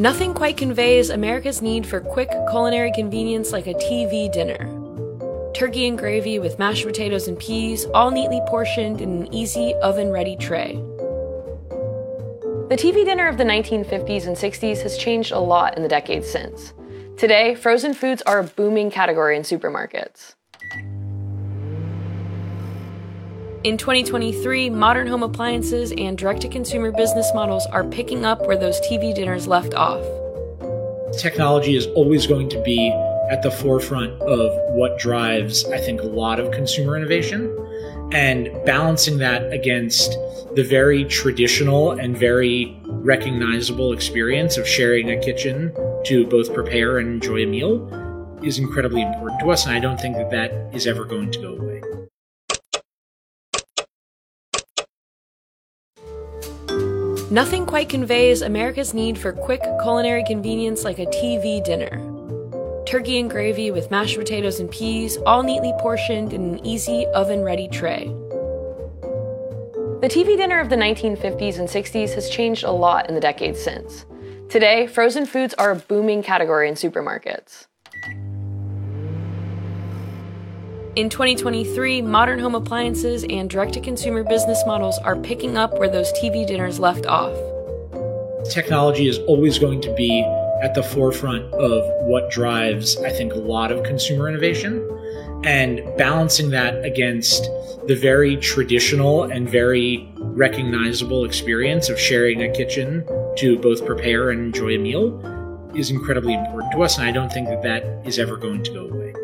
Nothing quite conveys America's need for quick culinary convenience like a TV dinner. Turkey and gravy with mashed potatoes and peas, all neatly portioned in an easy oven ready tray. The TV dinner of the 1950s and 60s has changed a lot in the decades since. Today, frozen foods are a booming category in supermarkets. In 2023, modern home appliances and direct to consumer business models are picking up where those TV dinners left off. Technology is always going to be at the forefront of what drives, I think, a lot of consumer innovation. And balancing that against the very traditional and very recognizable experience of sharing a kitchen to both prepare and enjoy a meal is incredibly important to us. And I don't think that that is ever going to go away. Nothing quite conveys America's need for quick culinary convenience like a TV dinner. Turkey and gravy with mashed potatoes and peas, all neatly portioned in an easy oven ready tray. The TV dinner of the 1950s and 60s has changed a lot in the decades since. Today, frozen foods are a booming category in supermarkets. In 2023, modern home appliances and direct to consumer business models are picking up where those TV dinners left off. Technology is always going to be at the forefront of what drives, I think, a lot of consumer innovation. And balancing that against the very traditional and very recognizable experience of sharing a kitchen to both prepare and enjoy a meal is incredibly important to us. And I don't think that that is ever going to go away.